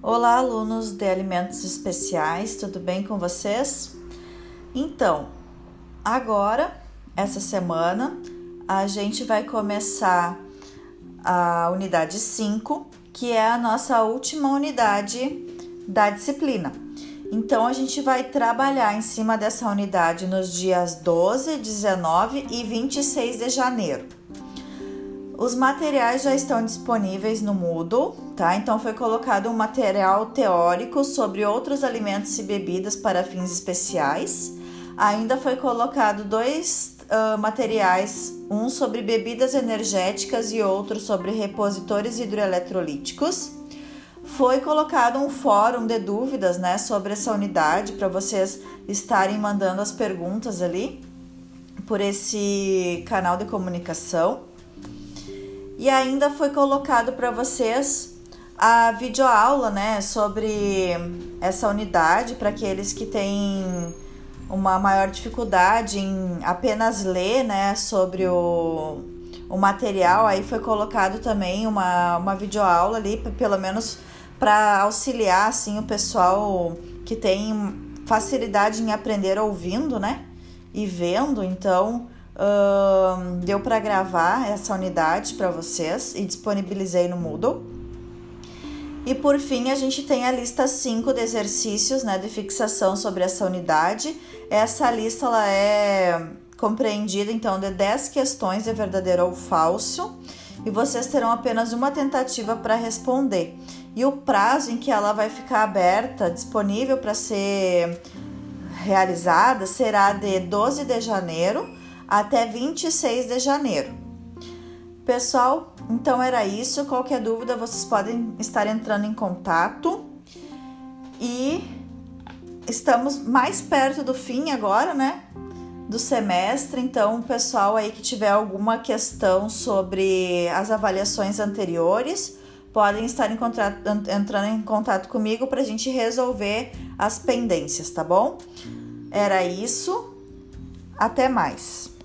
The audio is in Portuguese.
Olá, alunos de alimentos especiais, tudo bem com vocês? Então, agora, essa semana, a gente vai começar a unidade 5, que é a nossa última unidade da disciplina. Então, a gente vai trabalhar em cima dessa unidade nos dias 12, 19 e 26 de janeiro. Os materiais já estão disponíveis no Moodle, tá? Então foi colocado um material teórico sobre outros alimentos e bebidas para fins especiais. Ainda foi colocado dois uh, materiais, um sobre bebidas energéticas e outro sobre repositores hidroeletrolíticos. Foi colocado um fórum de dúvidas, né, sobre essa unidade para vocês estarem mandando as perguntas ali por esse canal de comunicação. E ainda foi colocado para vocês a videoaula, né, sobre essa unidade para aqueles que têm uma maior dificuldade em apenas ler, né, sobre o, o material. Aí foi colocado também uma, uma videoaula ali, pelo menos para auxiliar assim o pessoal que tem facilidade em aprender ouvindo, né, e vendo. Então Uh, deu para gravar essa unidade para vocês e disponibilizei no Moodle. E por fim, a gente tem a lista 5 de exercícios né, de fixação sobre essa unidade. Essa lista ela é compreendida então de 10 questões de verdadeiro ou falso e vocês terão apenas uma tentativa para responder. E o prazo em que ela vai ficar aberta, disponível para ser realizada, será de 12 de janeiro até 26 de janeiro. Pessoal, então era isso. Qualquer dúvida, vocês podem estar entrando em contato. E estamos mais perto do fim agora, né? Do semestre. Então, pessoal aí que tiver alguma questão sobre as avaliações anteriores, podem estar em contato, entrando em contato comigo para a gente resolver as pendências, tá bom? Era isso. Até mais.